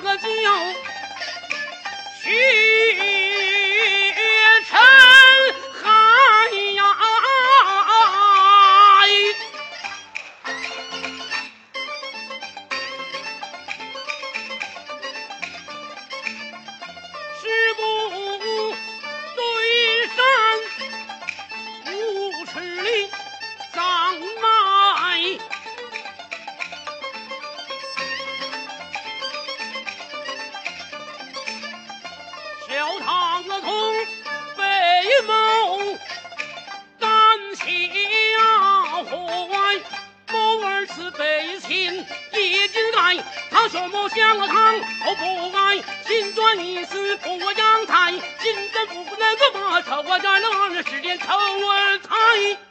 个叫徐。我从北谋赶下怀，谋儿此北秦已经来，他说我相了堂后不爱，心专一丝不阳台，心真不能够把仇我在了二十年仇儿猜。